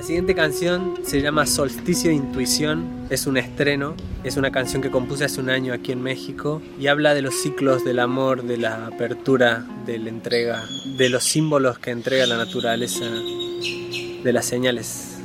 La siguiente canción se llama Solsticio de Intuición, es un estreno, es una canción que compuse hace un año aquí en México y habla de los ciclos del amor, de la apertura, de la entrega, de los símbolos que entrega la naturaleza, de las señales.